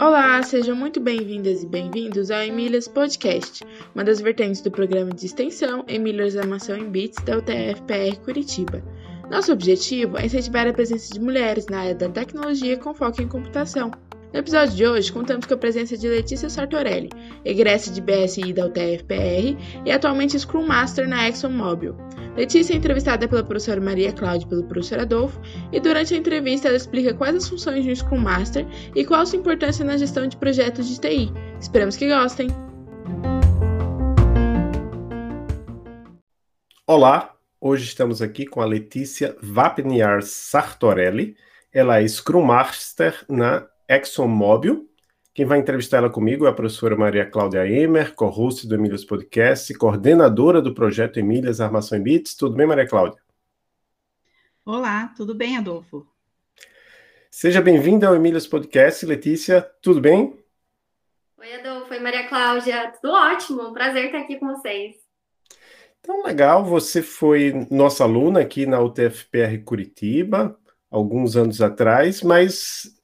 Olá, sejam muito bem-vindas e bem-vindos ao Emílias Podcast, uma das vertentes do programa de extensão Emílias Armação em Bits da UTF-PR Curitiba. Nosso objetivo é incentivar a presença de mulheres na área da tecnologia com foco em computação. No episódio de hoje, contamos com a presença de Letícia Sartorelli, egressa de BSI da UTF-PR e atualmente Scrum Master na ExxonMobil. Letícia é entrevistada pela professora Maria Cláudia e pelo professor Adolfo, e durante a entrevista ela explica quais as funções de um Scrum Master e qual a sua importância na gestão de projetos de TI. Esperamos que gostem! Olá, hoje estamos aqui com a Letícia Vapniar Sartorelli. Ela é Scrum Master na ExxonMobil. Quem vai entrevistar ela comigo é a professora Maria Cláudia Emer, co-host do Emílias Podcast, coordenadora do projeto Emílias Armação em Bits. Tudo bem, Maria Cláudia? Olá, tudo bem, Adolfo? Seja bem-vinda ao Emílias Podcast. Letícia, tudo bem? Oi, Adolfo. Oi, Maria Cláudia. Tudo ótimo. Prazer estar aqui com vocês. Então, legal. Você foi nossa aluna aqui na UTFPR Curitiba, alguns anos atrás, mas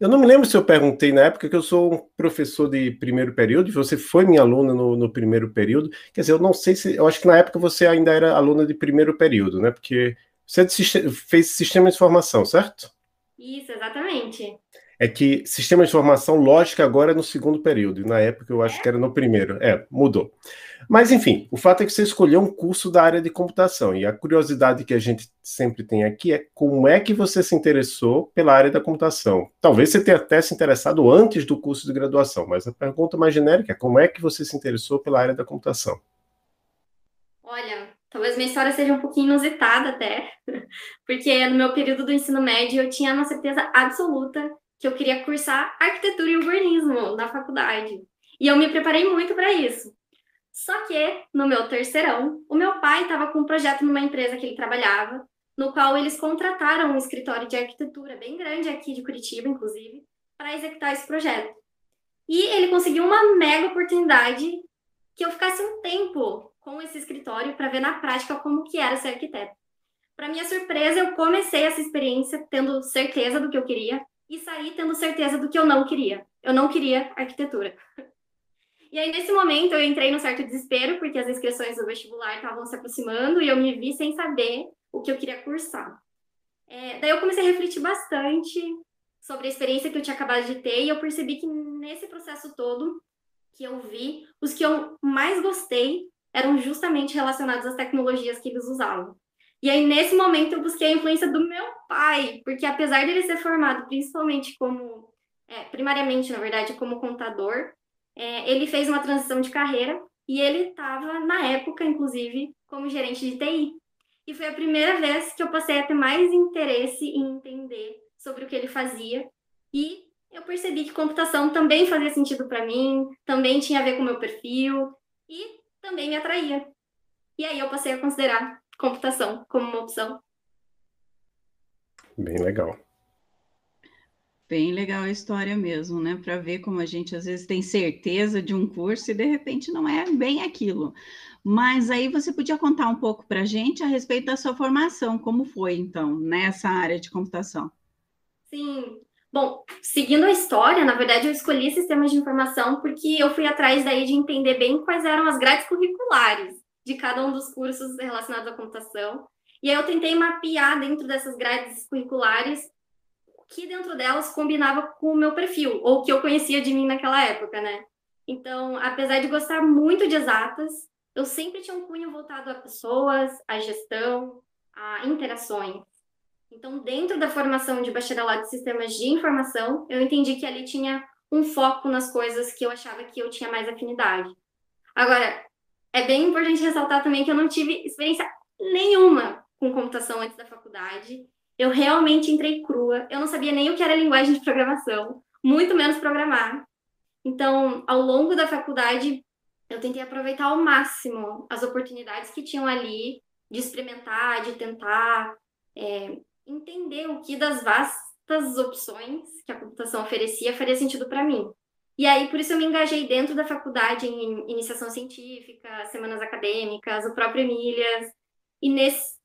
eu não me lembro se eu perguntei na época que eu sou um professor de primeiro período, você foi minha aluna no, no, primeiro período. Quer dizer, eu não sei se. Eu acho que na época você ainda era aluna de primeiro período, né? Porque você fez sistema de informação, certo? Isso, exatamente é que sistema de informação lógica agora é no segundo período, e na época eu acho que era no primeiro. É, mudou. Mas, enfim, o fato é que você escolheu um curso da área de computação, e a curiosidade que a gente sempre tem aqui é como é que você se interessou pela área da computação. Talvez você tenha até se interessado antes do curso de graduação, mas a pergunta mais genérica é como é que você se interessou pela área da computação? Olha, talvez minha história seja um pouquinho inusitada até, porque no meu período do ensino médio eu tinha uma certeza absoluta que eu queria cursar arquitetura e urbanismo na faculdade. E eu me preparei muito para isso. Só que, no meu terceirão, o meu pai estava com um projeto numa empresa que ele trabalhava, no qual eles contrataram um escritório de arquitetura bem grande aqui de Curitiba, inclusive, para executar esse projeto. E ele conseguiu uma mega oportunidade que eu ficasse um tempo com esse escritório para ver na prática como que era ser arquiteto. Para minha surpresa, eu comecei essa experiência tendo certeza do que eu queria, e saí tendo certeza do que eu não queria. Eu não queria arquitetura. E aí, nesse momento, eu entrei num certo desespero, porque as inscrições do vestibular estavam se aproximando e eu me vi sem saber o que eu queria cursar. É, daí eu comecei a refletir bastante sobre a experiência que eu tinha acabado de ter e eu percebi que nesse processo todo que eu vi, os que eu mais gostei eram justamente relacionados às tecnologias que eles usavam. E aí, nesse momento, eu busquei a influência do meu pai, porque apesar de ele ser formado principalmente como, é, primariamente, na verdade, como contador, é, ele fez uma transição de carreira e ele estava, na época, inclusive, como gerente de TI. E foi a primeira vez que eu passei a ter mais interesse em entender sobre o que ele fazia. E eu percebi que computação também fazia sentido para mim, também tinha a ver com o meu perfil e também me atraía. E aí eu passei a considerar computação como uma opção. Bem legal. Bem legal a história mesmo, né? Para ver como a gente às vezes tem certeza de um curso e de repente não é bem aquilo. Mas aí você podia contar um pouco para a gente a respeito da sua formação, como foi então nessa área de computação? Sim. Bom, seguindo a história, na verdade eu escolhi sistemas de informação porque eu fui atrás daí de entender bem quais eram as grades curriculares de cada um dos cursos relacionados à computação. E aí eu tentei mapear dentro dessas grades curriculares o que dentro delas combinava com o meu perfil, ou o que eu conhecia de mim naquela época, né? Então, apesar de gostar muito de exatas, eu sempre tinha um cunho voltado a pessoas, a gestão, a interações. Então, dentro da formação de bacharelado de sistemas de informação, eu entendi que ali tinha um foco nas coisas que eu achava que eu tinha mais afinidade. Agora, é bem importante ressaltar também que eu não tive experiência nenhuma com computação antes da faculdade. Eu realmente entrei crua. Eu não sabia nem o que era linguagem de programação, muito menos programar. Então, ao longo da faculdade, eu tentei aproveitar ao máximo as oportunidades que tinham ali de experimentar, de tentar é, entender o que das vastas opções que a computação oferecia faria sentido para mim. E aí, por isso, eu me engajei dentro da faculdade em iniciação científica, semanas acadêmicas, o próprio Emílias. E nesse,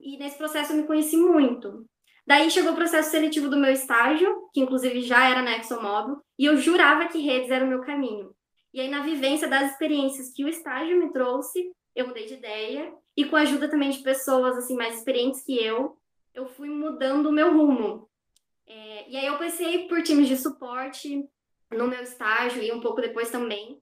e nesse processo eu me conheci muito. Daí chegou o processo seletivo do meu estágio, que inclusive já era na ExxonMobil, e eu jurava que redes era o meu caminho. E aí, na vivência das experiências que o estágio me trouxe, eu mudei de ideia, e com a ajuda também de pessoas assim mais experientes que eu, eu fui mudando o meu rumo. É, e aí eu passei por times de suporte no meu estágio e um pouco depois também,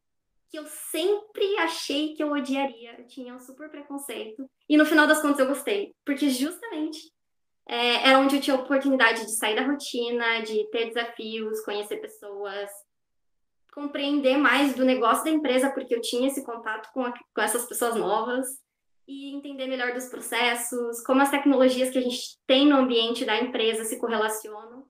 que eu sempre achei que eu odiaria, eu tinha um super preconceito, e no final das contas eu gostei, porque justamente é, era onde eu tinha a oportunidade de sair da rotina, de ter desafios, conhecer pessoas, compreender mais do negócio da empresa, porque eu tinha esse contato com, a, com essas pessoas novas, e entender melhor dos processos, como as tecnologias que a gente tem no ambiente da empresa se correlacionam.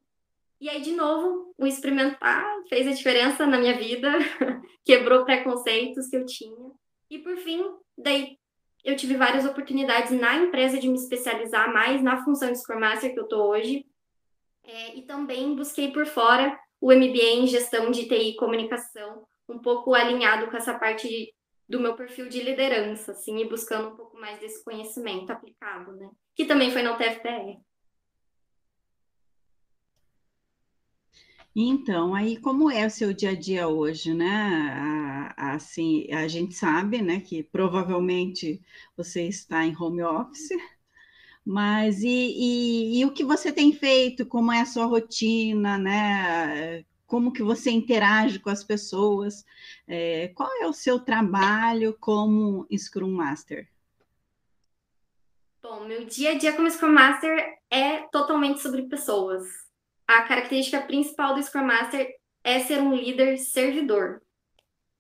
E aí, de novo, o experimentar fez a diferença na minha vida, quebrou preconceitos que eu tinha. E por fim, daí eu tive várias oportunidades na empresa de me especializar mais na função de Scrum Master que eu estou hoje. É, e também busquei por fora o MBA em gestão de TI e comunicação, um pouco alinhado com essa parte do meu perfil de liderança, assim, e buscando um pouco mais desse conhecimento aplicado, né? Que também foi na UTFPR. Então, aí como é o seu dia a dia hoje, né? Assim, a gente sabe, né, que provavelmente você está em home office, mas e, e, e, o que você tem feito? Como é a sua rotina, né? Como que você interage com as pessoas? É, qual é o seu trabalho como Scrum Master? Bom, meu dia a dia como Scrum Master é totalmente sobre pessoas a característica principal do Scrum Master é ser um líder servidor.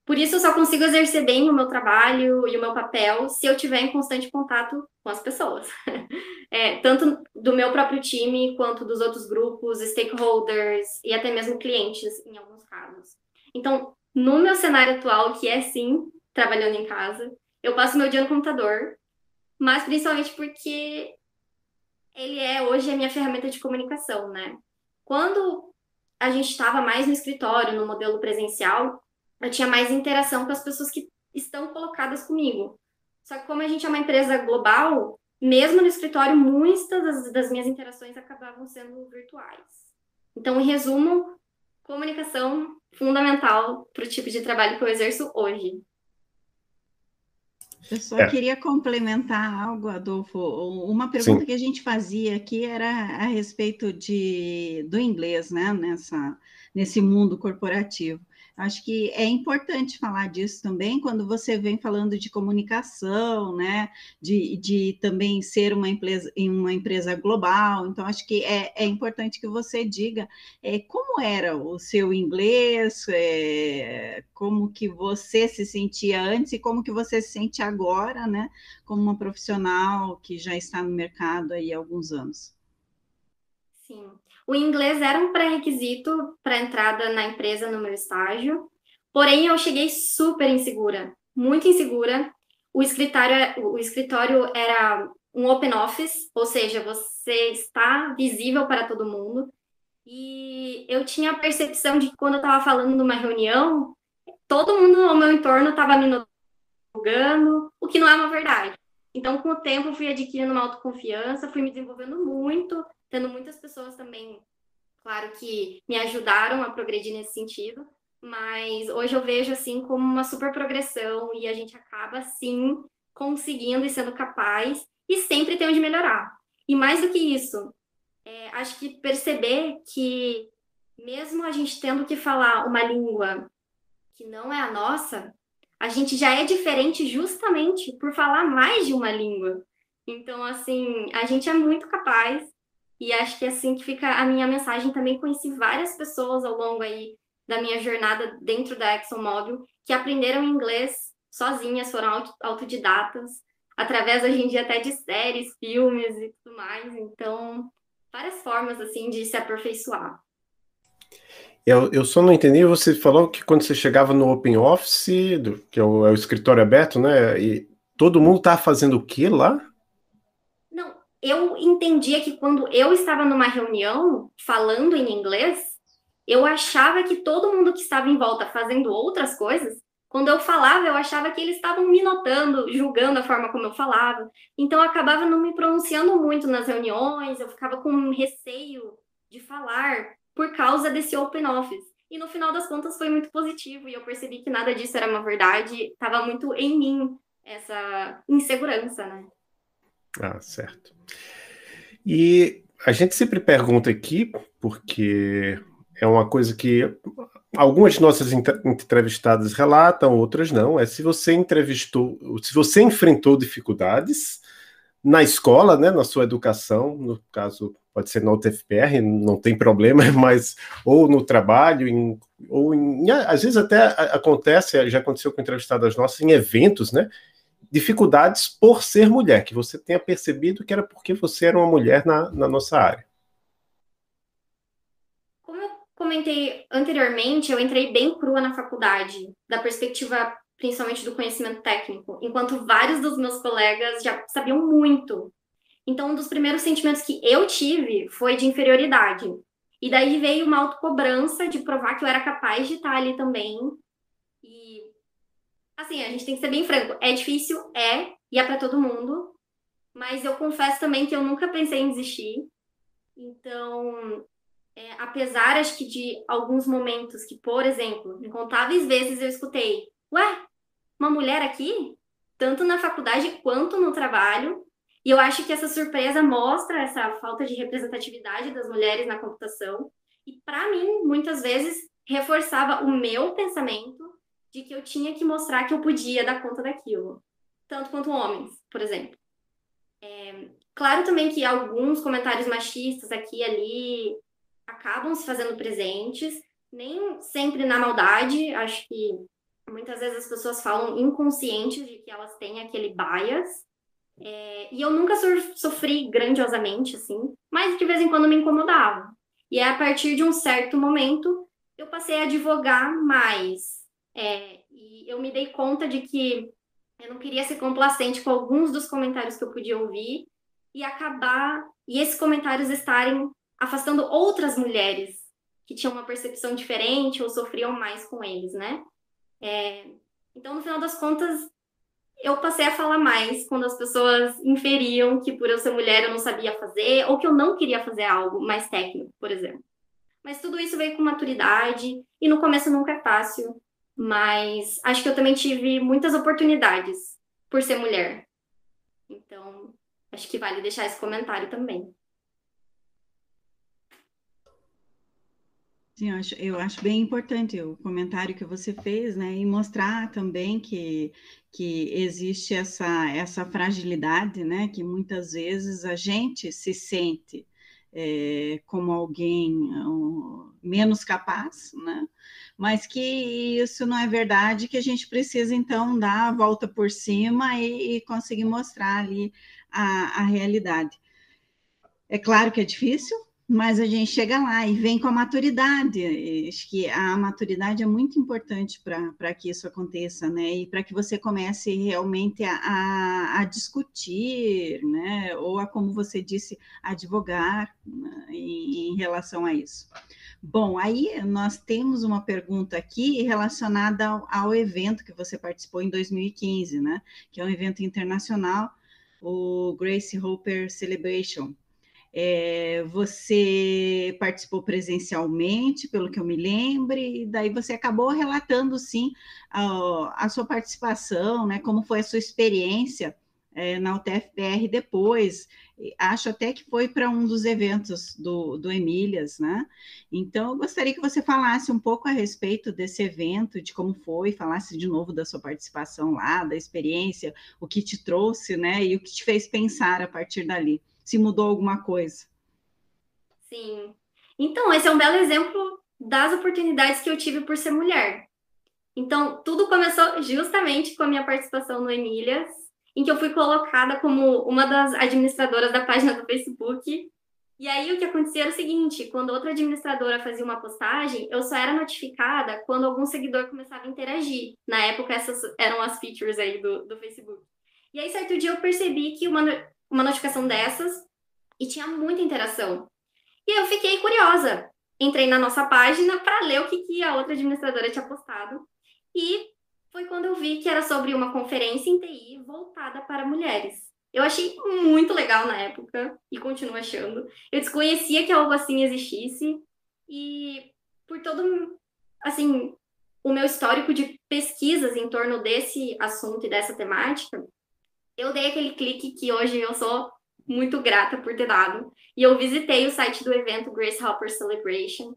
Por isso, eu só consigo exercer bem o meu trabalho e o meu papel se eu tiver em constante contato com as pessoas. É, tanto do meu próprio time, quanto dos outros grupos, stakeholders e até mesmo clientes, em alguns casos. Então, no meu cenário atual, que é sim trabalhando em casa, eu passo meu dia no computador, mas principalmente porque ele é hoje a minha ferramenta de comunicação, né? Quando a gente estava mais no escritório, no modelo presencial, eu tinha mais interação com as pessoas que estão colocadas comigo. Só que como a gente é uma empresa global, mesmo no escritório, muitas das, das minhas interações acabavam sendo virtuais. Então, em resumo, comunicação fundamental para o tipo de trabalho que eu exerço hoje. Eu só é. queria complementar algo, Adolfo. Uma pergunta Sim. que a gente fazia aqui era a respeito de, do inglês, né? Nessa, nesse mundo corporativo. Acho que é importante falar disso também quando você vem falando de comunicação, né? De, de também ser uma empresa, uma empresa global. Então, acho que é, é importante que você diga é, como era o seu inglês, é, como que você se sentia antes e como que você se sente agora, né? Como uma profissional que já está no mercado aí há alguns anos. Sim. O inglês era um pré-requisito para entrada na empresa no meu estágio, porém eu cheguei super insegura, muito insegura. O escritório, o escritório era um open office, ou seja, você está visível para todo mundo. E eu tinha a percepção de que quando eu estava falando numa reunião, todo mundo ao meu entorno estava me julgando, o que não é uma verdade. Então, com o tempo, fui adquirindo uma autoconfiança, fui me desenvolvendo muito, tendo muitas pessoas também, claro, que me ajudaram a progredir nesse sentido, mas hoje eu vejo assim como uma super progressão e a gente acaba sim conseguindo e sendo capaz e sempre tem onde melhorar. E mais do que isso, é, acho que perceber que mesmo a gente tendo que falar uma língua que não é a nossa, a gente já é diferente justamente por falar mais de uma língua. Então, assim, a gente é muito capaz e acho que é assim que fica a minha mensagem. Também conheci várias pessoas ao longo aí da minha jornada dentro da ExxonMobil que aprenderam inglês sozinhas, foram autodidatas, através hoje em dia até de séries, filmes e tudo mais. Então, várias formas assim de se aperfeiçoar. Eu, eu só não entendi, você falou que quando você chegava no Open Office, do, que é o, é o escritório aberto, né? E todo mundo tá fazendo o que lá? Eu entendia que quando eu estava numa reunião falando em inglês, eu achava que todo mundo que estava em volta fazendo outras coisas quando eu falava, eu achava que eles estavam me notando, julgando a forma como eu falava. Então, eu acabava não me pronunciando muito nas reuniões, eu ficava com receio de falar por causa desse open office. E no final das contas foi muito positivo e eu percebi que nada disso era uma verdade, estava muito em mim essa insegurança, né? Ah, certo. E a gente sempre pergunta aqui, porque é uma coisa que algumas nossas entrevistadas relatam, outras não, é se você entrevistou, se você enfrentou dificuldades na escola, né, na sua educação, no caso pode ser na UTFPR, não tem problema, mas ou no trabalho, em, ou em, às vezes até acontece, já aconteceu com entrevistadas nossas em eventos, né, dificuldades por ser mulher, que você tenha percebido que era porque você era uma mulher na, na nossa área comentei anteriormente, eu entrei bem crua na faculdade, da perspectiva principalmente do conhecimento técnico, enquanto vários dos meus colegas já sabiam muito. Então, um dos primeiros sentimentos que eu tive foi de inferioridade. E daí veio uma autocobrança de provar que eu era capaz de estar ali também. Assim, a gente tem que ser bem franco: é difícil, é, e é para todo mundo. Mas eu confesso também que eu nunca pensei em desistir. Então, é, apesar, acho que de alguns momentos que, por exemplo, incontáveis vezes eu escutei, ué, uma mulher aqui? Tanto na faculdade quanto no trabalho. E eu acho que essa surpresa mostra essa falta de representatividade das mulheres na computação. E, para mim, muitas vezes, reforçava o meu pensamento de que eu tinha que mostrar que eu podia dar conta daquilo. Tanto quanto homens, por exemplo. É, claro também que alguns comentários machistas aqui e ali acabam se fazendo presentes, nem sempre na maldade, acho que muitas vezes as pessoas falam inconscientes de que elas têm aquele bias, é, e eu nunca sofri grandiosamente, assim, mas de vez em quando me incomodava. E é a partir de um certo momento eu passei a advogar mais. É, e eu me dei conta de que eu não queria ser complacente com alguns dos comentários que eu podia ouvir e acabar, e esses comentários estarem afastando outras mulheres que tinham uma percepção diferente ou sofriam mais com eles, né? É, então, no final das contas, eu passei a falar mais quando as pessoas inferiam que por eu ser mulher eu não sabia fazer ou que eu não queria fazer algo mais técnico, por exemplo. Mas tudo isso veio com maturidade e no começo nunca é fácil, mas acho que eu também tive muitas oportunidades por ser mulher. Então, acho que vale deixar esse comentário também. Sim, eu acho, eu acho bem importante o comentário que você fez, né? E mostrar também que, que existe essa, essa fragilidade, né? Que muitas vezes a gente se sente é, como alguém um, menos capaz, né? Mas que isso não é verdade, que a gente precisa então dar a volta por cima e, e conseguir mostrar ali a, a realidade. É claro que é difícil, mas a gente chega lá e vem com a maturidade. Acho que a maturidade é muito importante para que isso aconteça, né? E para que você comece realmente a, a, a, discutir, né? Ou a, como você disse, advogar né? em, em relação a isso. Bom, aí nós temos uma pergunta aqui relacionada ao, ao evento que você participou em 2015, né? Que é um evento internacional, o Grace Hopper Celebration é, você participou presencialmente, pelo que eu me lembre, e daí você acabou relatando, sim, a, a sua participação, né, como foi a sua experiência é, na UTFPR depois. Acho até que foi para um dos eventos do, do Emílias, né? Então, eu gostaria que você falasse um pouco a respeito desse evento, de como foi, falasse de novo da sua participação lá, da experiência, o que te trouxe, né? E o que te fez pensar a partir dali se mudou alguma coisa. Sim. Então, esse é um belo exemplo das oportunidades que eu tive por ser mulher. Então, tudo começou justamente com a minha participação no Emílias, em que eu fui colocada como uma das administradoras da página do Facebook. E aí o que acontecia era o seguinte, quando outra administradora fazia uma postagem, eu só era notificada quando algum seguidor começava a interagir. Na época, essas eram as features aí do, do Facebook. E aí, certo dia, eu percebi que uma, uma notificação dessas e tinha muita interação. E eu fiquei curiosa. Entrei na nossa página para ler o que, que a outra administradora tinha postado. E foi quando eu vi que era sobre uma conferência em TI voltada para mulheres. Eu achei muito legal na época e continuo achando. Eu desconhecia que algo assim existisse e por todo assim o meu histórico de pesquisas em torno desse assunto e dessa temática, eu dei aquele clique que hoje eu sou muito grata por ter dado. E eu visitei o site do evento Grace Hopper Celebration.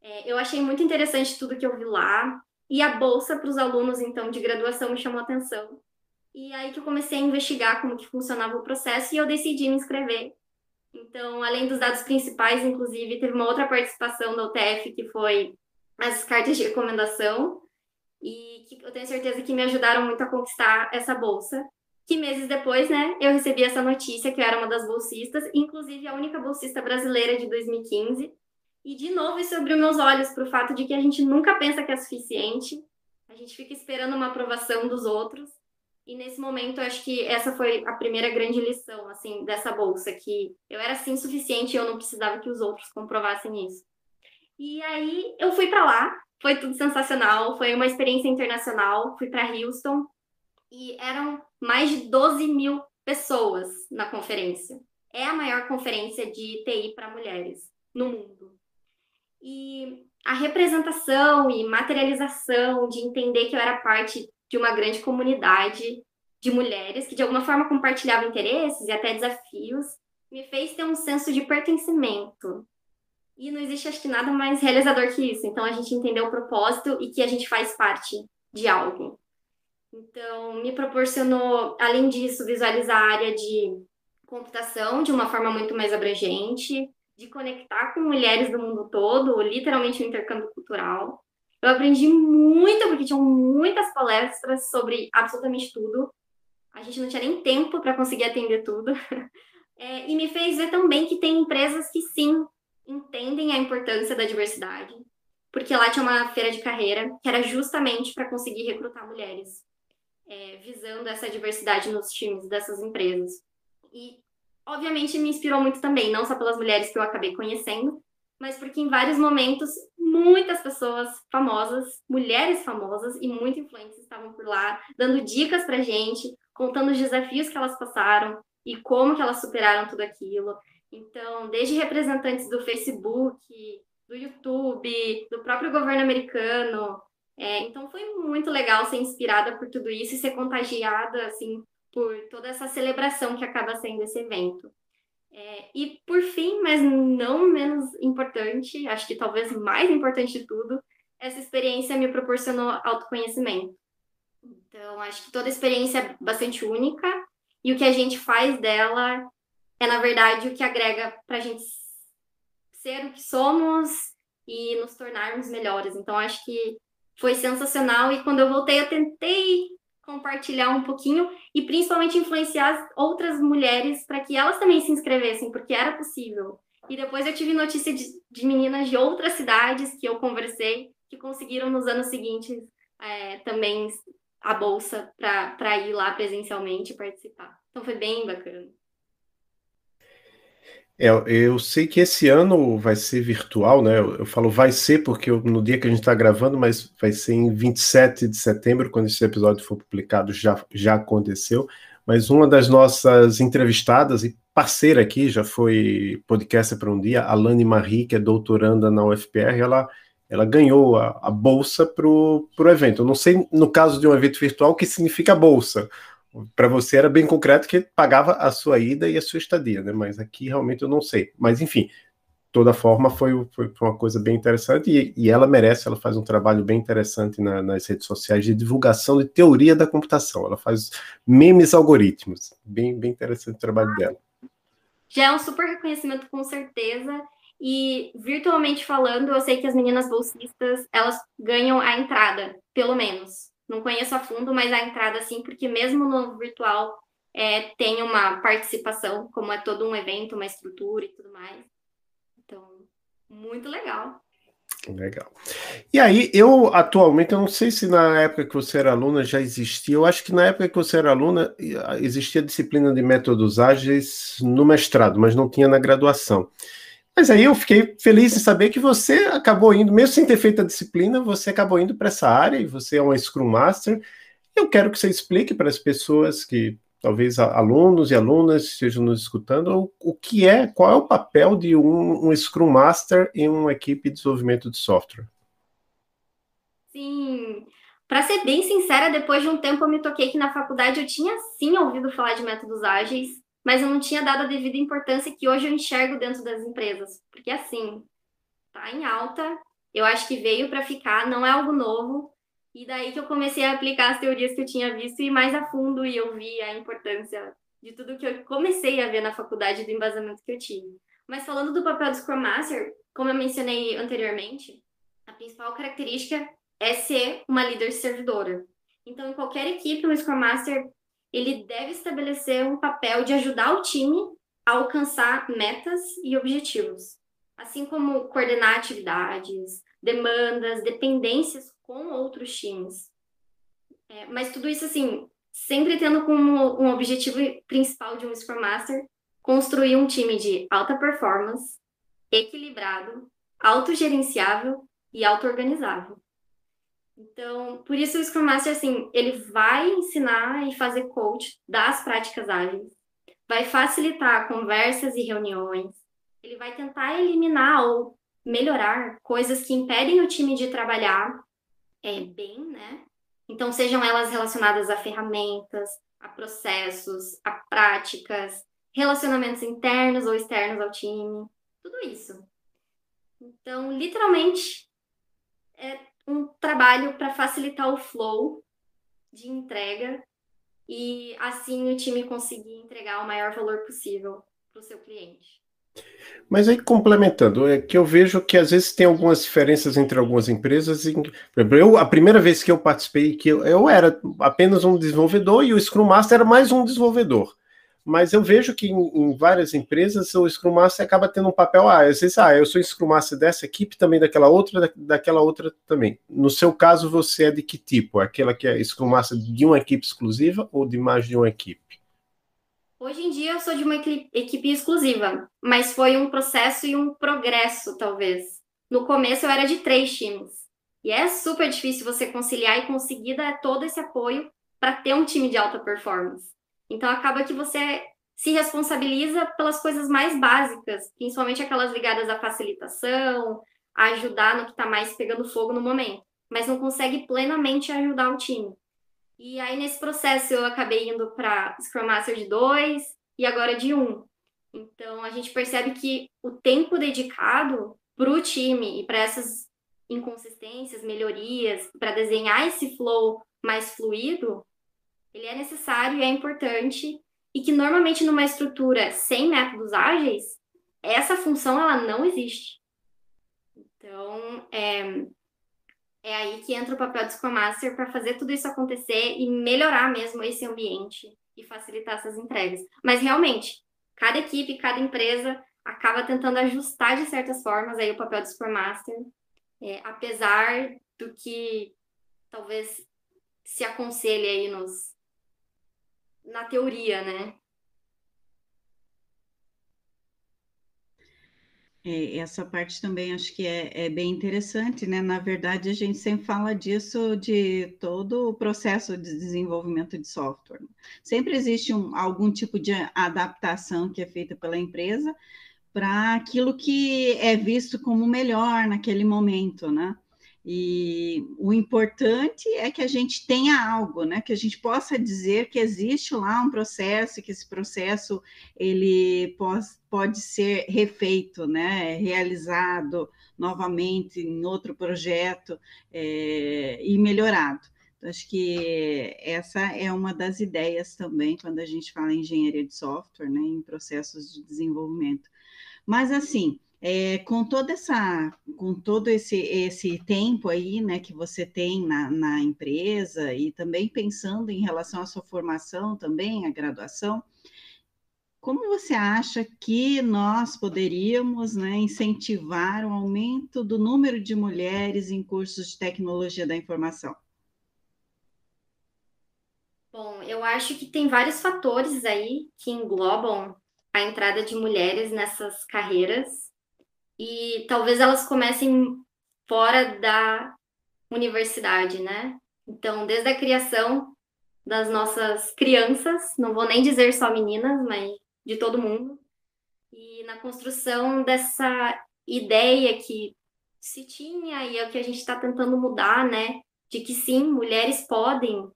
É, eu achei muito interessante tudo que eu vi lá. E a bolsa para os alunos, então, de graduação me chamou atenção. E aí que eu comecei a investigar como que funcionava o processo e eu decidi me inscrever. Então, além dos dados principais, inclusive, teve uma outra participação da UTF, que foi as cartas de recomendação, e que eu tenho certeza que me ajudaram muito a conquistar essa bolsa. Que meses depois, né, eu recebi essa notícia que eu era uma das bolsistas, inclusive a única bolsista brasileira de 2015. E, de novo, isso abriu meus olhos para o fato de que a gente nunca pensa que é suficiente, a gente fica esperando uma aprovação dos outros. E nesse momento, acho que essa foi a primeira grande lição, assim, dessa bolsa, que eu era, assim, suficiente e eu não precisava que os outros comprovassem isso. E aí, eu fui para lá, foi tudo sensacional, foi uma experiência internacional, fui para Houston, e eram mais de 12 mil pessoas na conferência. É a maior conferência de TI para mulheres no mundo. E a representação e materialização de entender que eu era parte de uma grande comunidade de mulheres que de alguma forma compartilhavam interesses e até desafios, me fez ter um senso de pertencimento. E não existe, acho que, nada mais realizador que isso. Então, a gente entendeu o propósito e que a gente faz parte de algo. Então, me proporcionou, além disso, visualizar a área de computação de uma forma muito mais abrangente, de conectar com mulheres do mundo todo, literalmente um intercâmbio cultural. Eu aprendi muito, porque tinham muitas palestras sobre absolutamente tudo. A gente não tinha nem tempo para conseguir atender tudo. É, e me fez ver também que tem empresas que sim entendem a importância da diversidade, porque lá tinha uma feira de carreira que era justamente para conseguir recrutar mulheres, é, visando essa diversidade nos times dessas empresas. E obviamente me inspirou muito também, não só pelas mulheres que eu acabei conhecendo, mas porque em vários momentos muitas pessoas famosas, mulheres famosas e muito influentes estavam por lá, dando dicas pra gente, contando os desafios que elas passaram e como que elas superaram tudo aquilo. Então, desde representantes do Facebook, do YouTube, do próprio governo americano. É, então, foi muito legal ser inspirada por tudo isso e ser contagiada, assim, por toda essa celebração que acaba sendo esse evento. É, e por fim, mas não menos importante, acho que talvez mais importante de tudo, essa experiência me proporcionou autoconhecimento. Então, acho que toda experiência é bastante única e o que a gente faz dela é, na verdade, o que agrega para a gente ser o que somos e nos tornarmos melhores. Então, acho que foi sensacional e quando eu voltei, eu tentei compartilhar um pouquinho e principalmente influenciar outras mulheres para que elas também se inscrevessem, porque era possível. E depois eu tive notícia de, de meninas de outras cidades que eu conversei que conseguiram nos anos seguintes é, também a bolsa para ir lá presencialmente participar. Então foi bem bacana. É, eu sei que esse ano vai ser virtual, né? Eu, eu falo vai ser porque eu, no dia que a gente está gravando, mas vai ser em 27 de setembro, quando esse episódio for publicado, já, já aconteceu. Mas uma das nossas entrevistadas e parceira aqui, já foi podcaster para um dia, a Lani Marie, que é doutoranda na UFPR, ela, ela ganhou a, a bolsa para o evento. Eu não sei, no caso de um evento virtual, o que significa bolsa para você era bem concreto que pagava a sua ida e a sua estadia, né? Mas aqui realmente eu não sei. Mas enfim, toda forma foi, foi uma coisa bem interessante e, e, ela merece, ela faz um trabalho bem interessante na, nas redes sociais de divulgação de teoria da computação. Ela faz memes algoritmos. Bem, bem interessante o trabalho dela. Já é um super reconhecimento com certeza. E virtualmente falando, eu sei que as meninas bolsistas, elas ganham a entrada, pelo menos não conheço a fundo, mas a entrada sim, porque mesmo no virtual é, tem uma participação, como é todo um evento, uma estrutura e tudo mais. Então, muito legal. Legal. E aí, eu atualmente, eu não sei se na época que você era aluna já existia, eu acho que na época que você era aluna existia disciplina de métodos ágeis no mestrado, mas não tinha na graduação. Mas aí eu fiquei feliz em saber que você acabou indo, mesmo sem ter feito a disciplina, você acabou indo para essa área e você é uma Scrum Master. Eu quero que você explique para as pessoas que talvez alunos e alunas estejam nos escutando o, que é, qual é o papel de um, um Scrum Master em uma equipe de desenvolvimento de software. Sim, para ser bem sincera, depois de um tempo eu me toquei que na faculdade eu tinha sim ouvido falar de métodos ágeis, mas eu não tinha dado a devida importância que hoje eu enxergo dentro das empresas. Porque assim, tá em alta, eu acho que veio para ficar, não é algo novo. E daí que eu comecei a aplicar as teorias que eu tinha visto e mais a fundo e eu vi a importância de tudo que eu comecei a ver na faculdade do embasamento que eu tive. Mas falando do papel do Scrum Master, como eu mencionei anteriormente, a principal característica é ser uma líder servidora. Então, em qualquer equipe, o Scrum Master ele deve estabelecer um papel de ajudar o time a alcançar metas e objetivos, assim como coordenar atividades, demandas, dependências com outros times. É, mas tudo isso, assim, sempre tendo como um objetivo principal de um Scrum Master construir um time de alta performance, equilibrado, autogerenciável e auto-organizável. Então, por isso o Scrum Master, assim, ele vai ensinar e fazer coach das práticas ágeis, vai facilitar conversas e reuniões, ele vai tentar eliminar ou melhorar coisas que impedem o time de trabalhar é, bem, né? Então, sejam elas relacionadas a ferramentas, a processos, a práticas, relacionamentos internos ou externos ao time, tudo isso. Então, literalmente, é um trabalho para facilitar o flow de entrega e assim o time conseguir entregar o maior valor possível para o seu cliente. Mas aí, complementando, é que eu vejo que às vezes tem algumas diferenças entre algumas empresas. Eu, a primeira vez que eu participei, que eu, eu era apenas um desenvolvedor e o Scrum Master era mais um desenvolvedor mas eu vejo que em, em, várias empresas o Scrum Master acaba tendo um papel, ah, às vezes, ah, eu sou Scrum Master dessa equipe, também daquela outra, da, daquela outra também. No seu caso, você é de que tipo? Aquela que é Scrum Master de uma equipe exclusiva ou de mais de uma equipe? Hoje em dia eu sou de uma equipe exclusiva, mas foi um processo e um progresso, talvez. No começo eu era de três times. E é super difícil você conciliar e conseguir dar todo esse apoio para ter um time de alta performance. Então acaba que você se responsabiliza pelas coisas mais básicas, principalmente aquelas ligadas à facilitação, a ajudar no que está mais pegando fogo no momento, mas não consegue plenamente ajudar o time. E aí, nesse processo, eu acabei indo para Scrum Master de 2 e agora de 1. Um. Então, a gente percebe que o tempo dedicado para o time e para essas inconsistências, melhorias, para desenhar esse flow mais fluido, ele é necessário e é importante e que normalmente numa estrutura sem métodos ágeis, essa função ela não existe. Então, é, é aí que entra o papel do Scrum Master para fazer tudo isso acontecer e melhorar mesmo esse ambiente e facilitar essas entregas. Mas realmente, cada equipe, cada empresa acaba tentando ajustar de certas formas aí o papel do Scrum Master, é, apesar do que talvez se aconselhe aí nos, na teoria, né? É, essa parte também acho que é, é, bem interessante, né? Na verdade, a gente sempre fala disso de todo o processo de desenvolvimento de software. Sempre existe um, algum tipo de adaptação que é feita pela empresa para aquilo que é visto como melhor naquele momento, né? E o importante é que a gente tenha algo, né? Que a gente possa dizer que existe lá um processo, que esse processo ele pode, ser refeito, né? Realizado novamente em outro projeto é, e melhorado. Então, acho que essa é uma das ideias também quando a gente fala em engenharia de software, né? Em processos de desenvolvimento. Mas assim, é, com toda essa, com todo esse, esse tempo aí, né, que você tem na, na empresa e também pensando em relação à sua formação também, a graduação, como você acha que nós poderíamos né, incentivar o aumento do número de mulheres em cursos de tecnologia da informação? Bom, eu acho que tem vários fatores aí que englobam a entrada de mulheres nessas carreiras e talvez elas comecem fora da universidade, né? Então, desde a criação das nossas crianças, não vou nem dizer só meninas, mas de todo mundo, e na construção dessa ideia que se tinha e é o que a gente está tentando mudar, né? De que sim, mulheres podem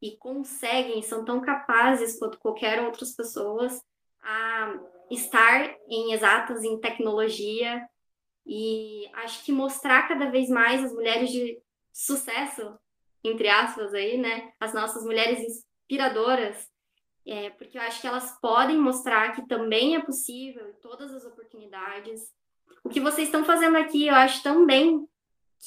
e conseguem, são tão capazes quanto qualquer outras pessoas a estar em exatas, em tecnologia, e acho que mostrar cada vez mais as mulheres de sucesso, entre aspas, aí, né? As nossas mulheres inspiradoras, é, porque eu acho que elas podem mostrar que também é possível todas as oportunidades. O que vocês estão fazendo aqui, eu acho também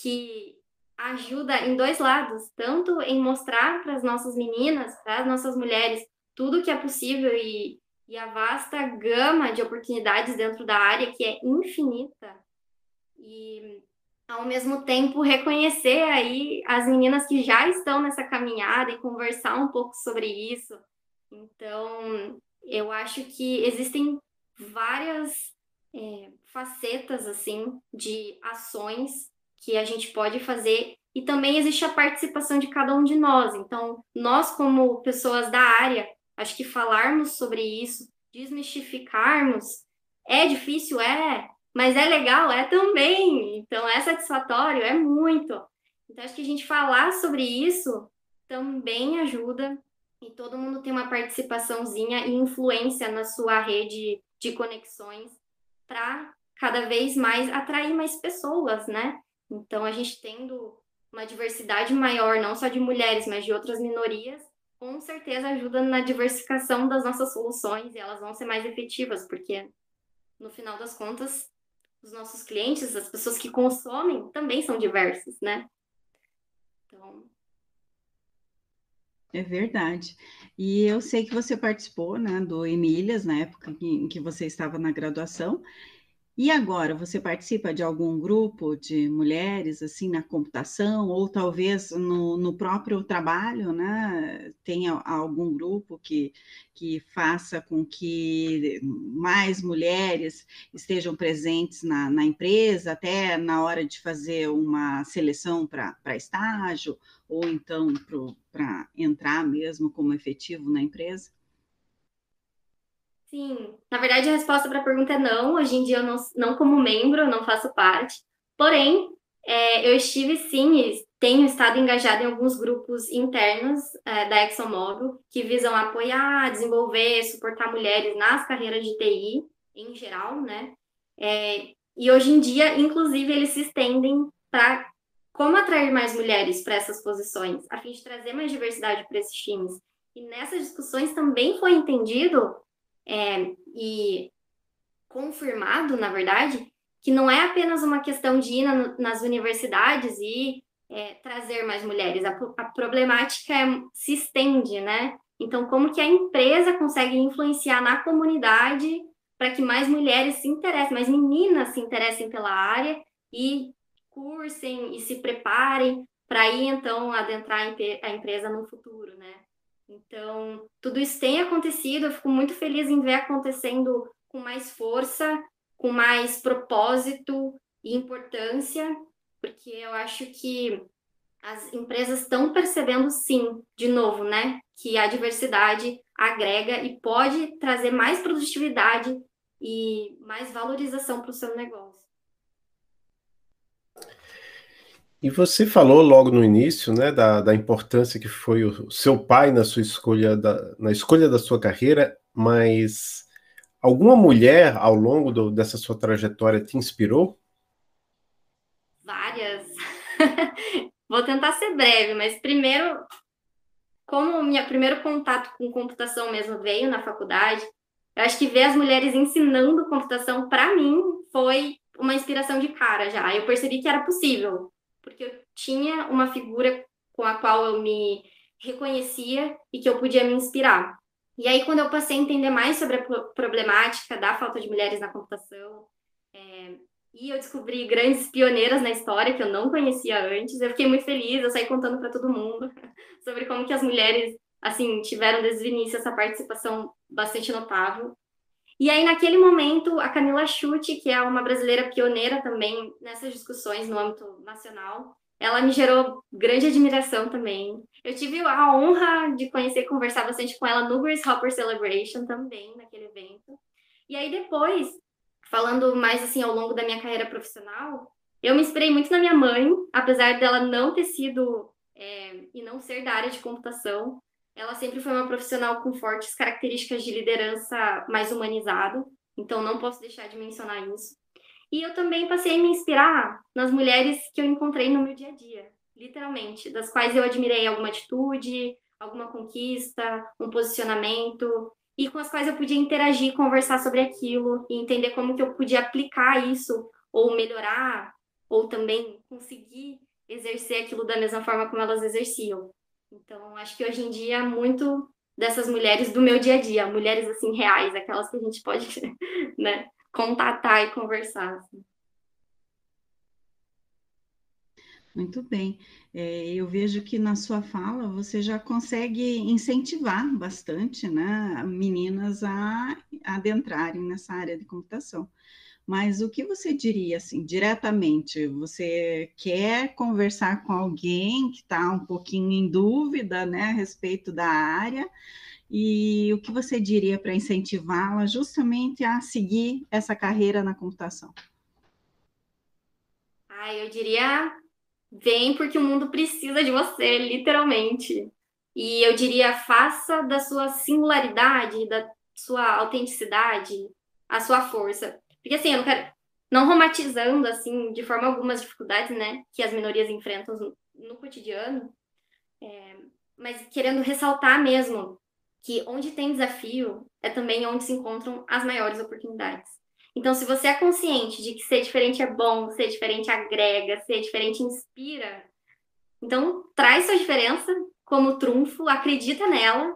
que ajuda em dois lados, tanto em mostrar para as nossas meninas, para as nossas mulheres, tudo que é possível e, e a vasta gama de oportunidades dentro da área que é infinita. E ao mesmo tempo reconhecer aí as meninas que já estão nessa caminhada e conversar um pouco sobre isso. Então, eu acho que existem várias é, facetas assim de ações que a gente pode fazer e também existe a participação de cada um de nós. Então, nós como pessoas da área, acho que falarmos sobre isso, desmistificarmos, é difícil, é, mas é legal, é também. Então, é satisfatório, é muito. Então, acho que a gente falar sobre isso também ajuda e todo mundo tem uma participaçãozinha e influência na sua rede de conexões para cada vez mais atrair mais pessoas, né? Então, a gente tendo uma diversidade maior, não só de mulheres, mas de outras minorias, com certeza ajuda na diversificação das nossas soluções e elas vão ser mais efetivas, porque no final das contas, os nossos clientes, as pessoas que consomem, também são diversas, né? Então. É verdade. E eu sei que você participou né, do Emílias na época em que você estava na graduação, e agora, você participa de algum grupo de mulheres, assim, na computação, ou talvez no, no próprio trabalho, né? Tenha algum grupo que, que faça com que mais mulheres estejam presentes na, na empresa, até na hora de fazer uma seleção para estágio, ou então para entrar mesmo como efetivo na empresa? Sim, na verdade a resposta para a pergunta é não. Hoje em dia eu não, não como membro, não faço parte. Porém, é, eu estive sim e tenho estado engajada em alguns grupos internos é, da ExxonMobil que visam apoiar, desenvolver, suportar mulheres nas carreiras de TI em geral, né? É, e hoje em dia, inclusive, eles se estendem para como atrair mais mulheres para essas posições, a fim de trazer mais diversidade para esses times. E nessas discussões também foi entendido é, e confirmado, na verdade, que não é apenas uma questão de ir na, nas universidades e é, trazer mais mulheres. A, a problemática é, se estende, né? Então, como que a empresa consegue influenciar na comunidade para que mais mulheres se interessem, mais meninas se interessem pela área e cursem e se preparem para ir, então, adentrar a empresa no futuro, né? Então, tudo isso tem acontecido, eu fico muito feliz em ver acontecendo com mais força, com mais propósito e importância, porque eu acho que as empresas estão percebendo sim, de novo, né, que a diversidade agrega e pode trazer mais produtividade e mais valorização para o seu negócio. E você falou logo no início, né, da, da importância que foi o seu pai na sua escolha, da, na escolha da sua carreira, mas alguma mulher ao longo do, dessa sua trajetória te inspirou? Várias. Vou tentar ser breve, mas primeiro, como meu primeiro contato com computação mesmo veio na faculdade, eu acho que ver as mulheres ensinando computação para mim foi uma inspiração de cara já. Eu percebi que era possível porque eu tinha uma figura com a qual eu me reconhecia e que eu podia me inspirar. E aí, quando eu passei a entender mais sobre a problemática da falta de mulheres na computação, é, e eu descobri grandes pioneiras na história que eu não conhecia antes, eu fiquei muito feliz, eu saí contando para todo mundo sobre como que as mulheres, assim, tiveram desde o início essa participação bastante notável. E aí, naquele momento, a Camila Chute, que é uma brasileira pioneira também nessas discussões no âmbito nacional, ela me gerou grande admiração também. Eu tive a honra de conhecer e conversar bastante com ela no Grace Hopper Celebration também, naquele evento. E aí depois, falando mais assim ao longo da minha carreira profissional, eu me inspirei muito na minha mãe, apesar dela não ter sido é, e não ser da área de computação. Ela sempre foi uma profissional com fortes características de liderança mais humanizada, então não posso deixar de mencionar isso. E eu também passei a me inspirar nas mulheres que eu encontrei no meu dia a dia, literalmente, das quais eu admirei alguma atitude, alguma conquista, um posicionamento, e com as quais eu podia interagir, conversar sobre aquilo e entender como que eu podia aplicar isso ou melhorar ou também conseguir exercer aquilo da mesma forma como elas exerciam. Então, acho que hoje em dia muito dessas mulheres do meu dia a dia, mulheres assim reais, aquelas que a gente pode, né, contatar e conversar. Assim. Muito bem. É, eu vejo que na sua fala você já consegue incentivar bastante né, meninas a adentrarem nessa área de computação. Mas o que você diria, assim, diretamente? Você quer conversar com alguém que está um pouquinho em dúvida né, a respeito da área? E o que você diria para incentivá-la justamente a seguir essa carreira na computação? Ah, eu diria vem porque o mundo precisa de você, literalmente. E eu diria faça da sua singularidade, da sua autenticidade, a sua força. Porque assim, eu não quero não romantizando assim de forma alguma as dificuldades, né, que as minorias enfrentam no, no cotidiano, é, mas querendo ressaltar mesmo que onde tem desafio é também onde se encontram as maiores oportunidades. Então, se você é consciente de que ser diferente é bom, ser diferente agrega, ser diferente inspira, então traz sua diferença como trunfo, acredita nela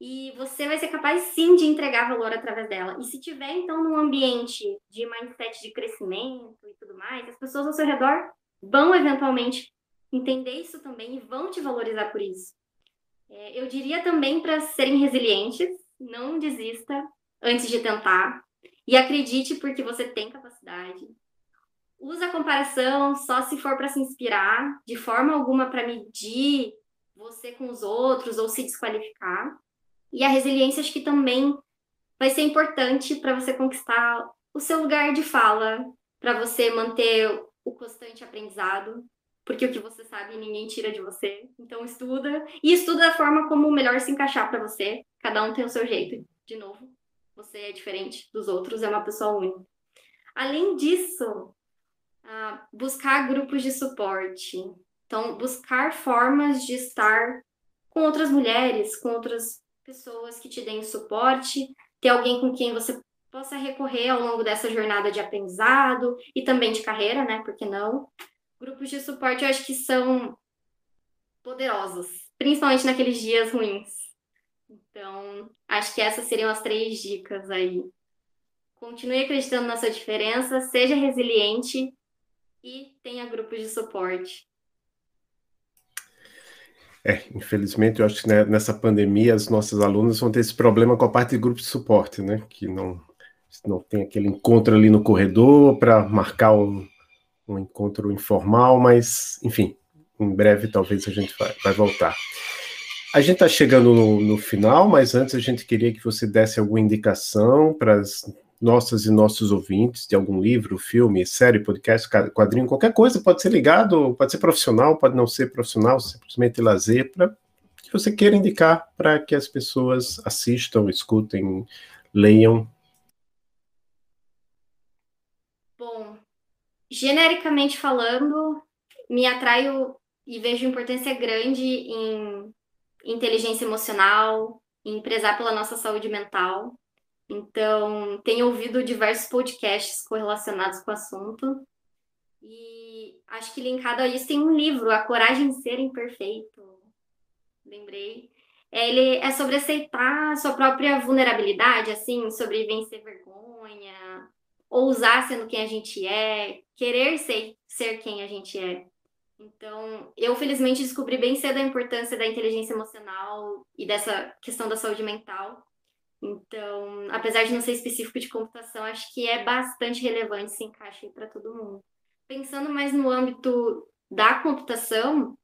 e você vai ser capaz sim de entregar valor através dela. E se tiver então num ambiente de mindset de crescimento e tudo mais, as pessoas ao seu redor vão eventualmente entender isso também e vão te valorizar por isso. É, eu diria também para serem resilientes, não desista antes de tentar e acredite porque você tem capacidade. Usa a comparação só se for para se inspirar, de forma alguma para medir você com os outros ou se desqualificar. E a resiliência acho que também vai ser importante para você conquistar o seu lugar de fala, para você manter o constante aprendizado, porque o que você sabe ninguém tira de você. Então estuda e estuda da forma como melhor se encaixar para você. Cada um tem o seu jeito. De novo, você é diferente dos outros, é uma pessoa única. Além disso, buscar grupos de suporte. Então, buscar formas de estar com outras mulheres, com outras pessoas que te deem suporte, ter alguém com quem você possa recorrer ao longo dessa jornada de aprendizado e também de carreira, né? Por que não? grupos de suporte eu acho que são poderosos, principalmente naqueles dias ruins. Então, acho que essas seriam as três dicas aí. Continue acreditando na sua diferença, seja resiliente e tenha grupos de suporte. É, infelizmente, eu acho que né, nessa pandemia as nossas alunas vão ter esse problema com a parte de grupo de suporte, né? Que não, não tem aquele encontro ali no corredor para marcar um, um encontro informal, mas, enfim, em breve talvez a gente vai, vai voltar. A gente está chegando no, no, final, mas antes a gente queria que você desse alguma indicação para as nossas e nossos ouvintes de algum livro, filme, série, podcast, quadrinho, qualquer coisa, pode ser ligado, pode ser profissional, pode não ser profissional, simplesmente lazer, para que você queira indicar para que as pessoas assistam, escutem, leiam genericamente falando, me atraio e vejo importância grande em inteligência emocional, em prezar pela nossa saúde mental. Então, tenho ouvido diversos podcasts correlacionados com o assunto. E acho que linkado a isso tem um livro, A Coragem de Ser Imperfeito. Lembrei. É, ele é sobre aceitar sua própria vulnerabilidade, assim, sobre vencer vergonha, ousar sendo quem a gente é, querer ser, ser quem a gente é. Então, eu felizmente descobri bem cedo a importância da inteligência emocional e dessa questão da saúde mental. Então, apesar de não ser específico de computação, acho que é bastante relevante se encaixa para todo mundo. Pensando mais no âmbito da computação,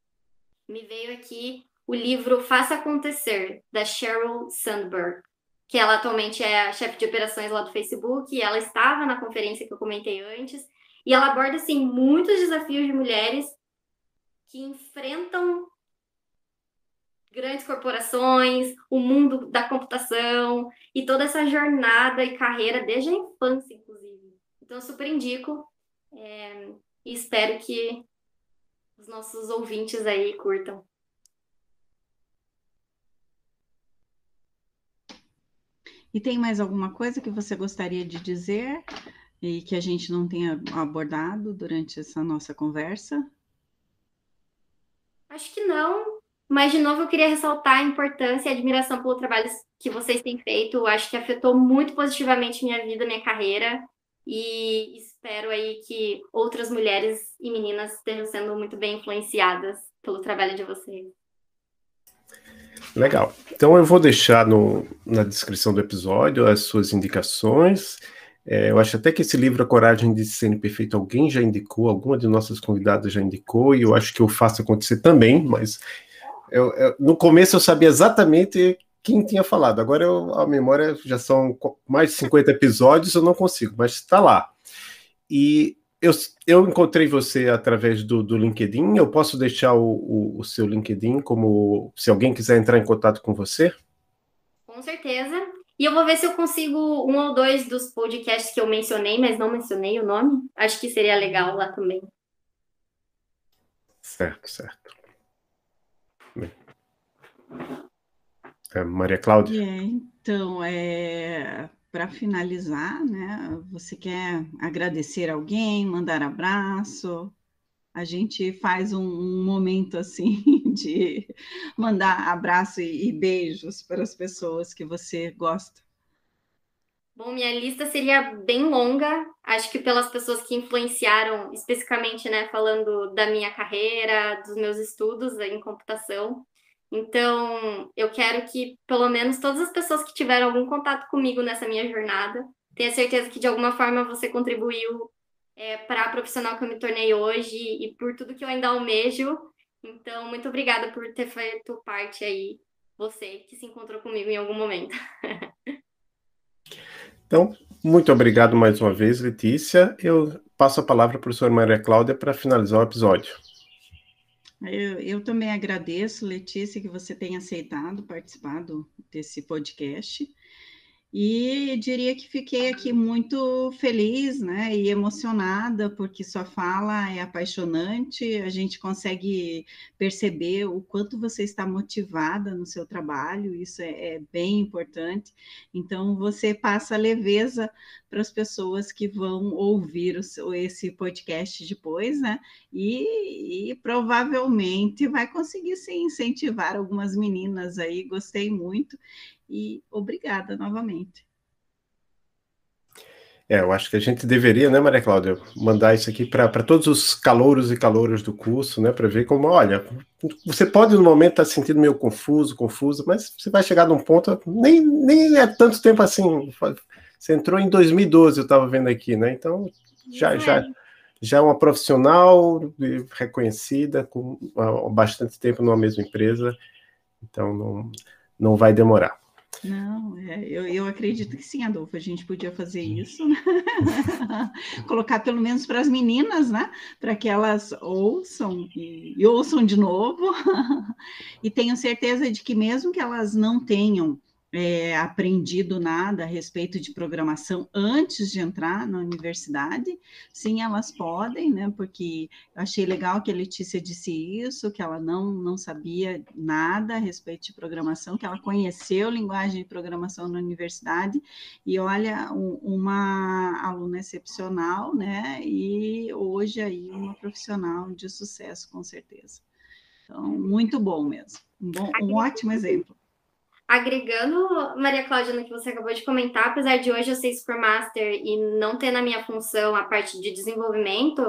me veio aqui o livro Faça Acontecer, da Sheryl Sandberg, que ela atualmente é a chefe de operações lá do Facebook, e ela estava na conferência que eu comentei antes, e ela aborda assim muitos desafios de mulheres que enfrentam grandes corporações, o mundo da computação e toda essa jornada e carreira desde a infância, inclusive. Então, eu super indico é, e espero que os nossos ouvintes aí curtam. E tem mais alguma coisa que você gostaria de dizer e que a gente não tenha abordado durante essa nossa conversa? Acho que não, mas de novo eu queria ressaltar a importância e a admiração pelo trabalho que vocês têm feito. Eu acho que afetou muito positivamente minha vida, minha carreira, e espero aí que outras mulheres e meninas estejam sendo muito bem influenciadas pelo trabalho de vocês. Legal. Então eu vou deixar no, na descrição do episódio as suas indicações. É, eu acho até que esse livro, A Coragem de Ser Perfeito, alguém já indicou, alguma de nossas convidadas já indicou, e eu acho que eu faço acontecer também, mas eu, eu, no começo eu sabia exatamente quem tinha falado. Agora eu, a memória já são mais de 50 episódios, eu não consigo, mas está lá. E eu, eu encontrei você através do, do LinkedIn. Eu posso deixar o, o, o, seu LinkedIn como se alguém quiser entrar em contato com você? Com certeza. E eu vou ver se eu consigo um ou dois dos podcasts que eu mencionei, mas não mencionei o nome. Acho que seria legal lá também. Certo, certo. É, Maria Cláudia? É, então, é, para finalizar, né, você quer agradecer alguém, mandar abraço? A gente faz um, um momento assim de mandar abraço e, e beijos para as pessoas que você gosta. Bom, minha lista seria bem longa, acho que pelas pessoas que influenciaram, especificamente, né, falando da minha carreira, dos meus estudos em computação. Então, eu quero que pelo menos todas as pessoas que tiveram algum contato comigo nessa minha jornada tenha certeza que de alguma forma você contribuiu é, para a profissional que eu me tornei hoje e por tudo que eu ainda almejo. Então, muito obrigada por ter feito parte aí, você que se encontrou comigo em algum momento. então, muito obrigado mais uma vez, Letícia. Eu passo a palavra para a professora Maria Cláudia para finalizar o episódio. Eu, eu, também agradeço, Letícia, que você tenha aceitado participar desse podcast. E diria que fiquei aqui muito feliz né, e emocionada, porque sua fala é apaixonante, a gente consegue perceber o quanto você está motivada no seu trabalho, isso é, é bem importante. Então, você passa leveza para as pessoas que vão ouvir o, esse podcast depois, né? E, e provavelmente vai conseguir se incentivar algumas meninas aí, gostei muito e obrigada novamente. É, eu acho que a gente deveria, né, Maria Cláudia, mandar isso aqui para todos os calouros e calouras do curso, né, para ver como, olha, você pode no momento estar tá se sentindo meio confuso, confuso, mas você vai chegar num ponto, nem, nem é tanto tempo assim, você entrou em 2012, eu estava vendo aqui, né, então já, é. já, já é uma profissional reconhecida, com bastante tempo numa mesma empresa, então não, não vai demorar. Não, é, eu, eu acredito que sim, Adolfo, a gente podia fazer isso, né? colocar pelo menos para as meninas, né? Para que elas ouçam e, e ouçam de novo. e tenho certeza de que mesmo que elas não tenham é, aprendido nada a respeito de programação antes de entrar na universidade, sim, elas podem, né? Porque achei legal que a Letícia disse isso, que ela não, não sabia nada a respeito de programação, que ela conheceu linguagem de programação na universidade, e olha, um, uma aluna excepcional, né? E hoje aí uma profissional de sucesso, com certeza. Então, muito bom mesmo. Um, bom, um ótimo exemplo agregando, Maria Cláudia, no que você acabou de comentar, apesar de hoje eu ser Scrum Master e não ter na minha função a parte de desenvolvimento,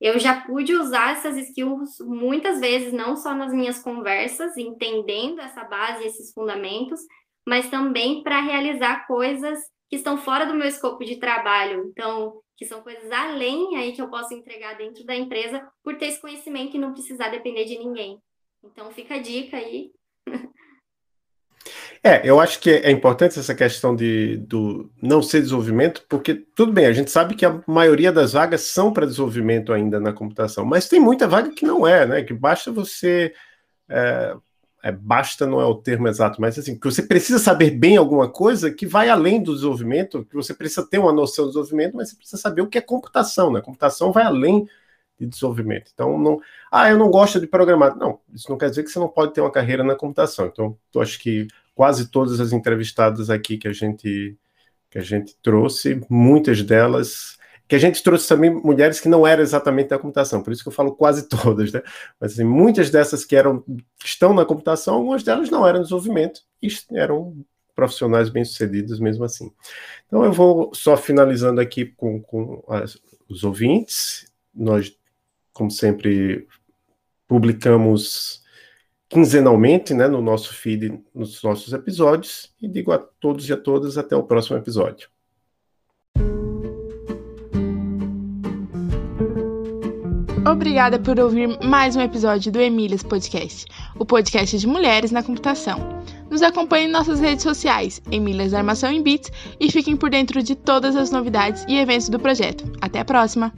eu já pude usar essas skills muitas vezes, não só nas minhas conversas, entendendo essa base, esses fundamentos, mas também para realizar coisas que estão fora do meu escopo de trabalho. Então, que são coisas além aí que eu posso entregar dentro da empresa por ter esse conhecimento e não precisar depender de ninguém. Então, fica a dica aí. É, eu acho que é importante essa questão de do não ser desenvolvimento, porque tudo bem, a gente sabe que a maioria das vagas são para desenvolvimento ainda na computação, mas tem muita vaga que não é, né? Que basta você é, é, basta não é o termo exato, mas assim, que você precisa saber bem alguma coisa que vai além do desenvolvimento, que você precisa ter uma noção do desenvolvimento, mas você precisa saber o que é computação, né? Computação vai além de desenvolvimento. Então, não, ah, eu não gosto de programar. Não, isso não quer dizer que você não pode ter uma carreira na computação. Então, eu acho que quase todas as entrevistadas aqui que a gente que a gente trouxe, muitas delas que a gente trouxe também mulheres que não eram exatamente da computação, por isso que eu falo quase todas, né? Mas assim, muitas dessas que eram que estão na computação, algumas delas não eram desenvolvimento, e eram profissionais bem-sucedidos mesmo assim. Então eu vou só finalizando aqui com, com as, os ouvintes. Nós, como sempre, publicamos quinzenalmente né, no nosso feed, nos nossos episódios, e digo a todos e a todas até o próximo episódio. Obrigada por ouvir mais um episódio do Emílias Podcast, o podcast de mulheres na computação. Nos acompanhe em nossas redes sociais, Emílias Armação em Bits, e fiquem por dentro de todas as novidades e eventos do projeto. Até a próxima!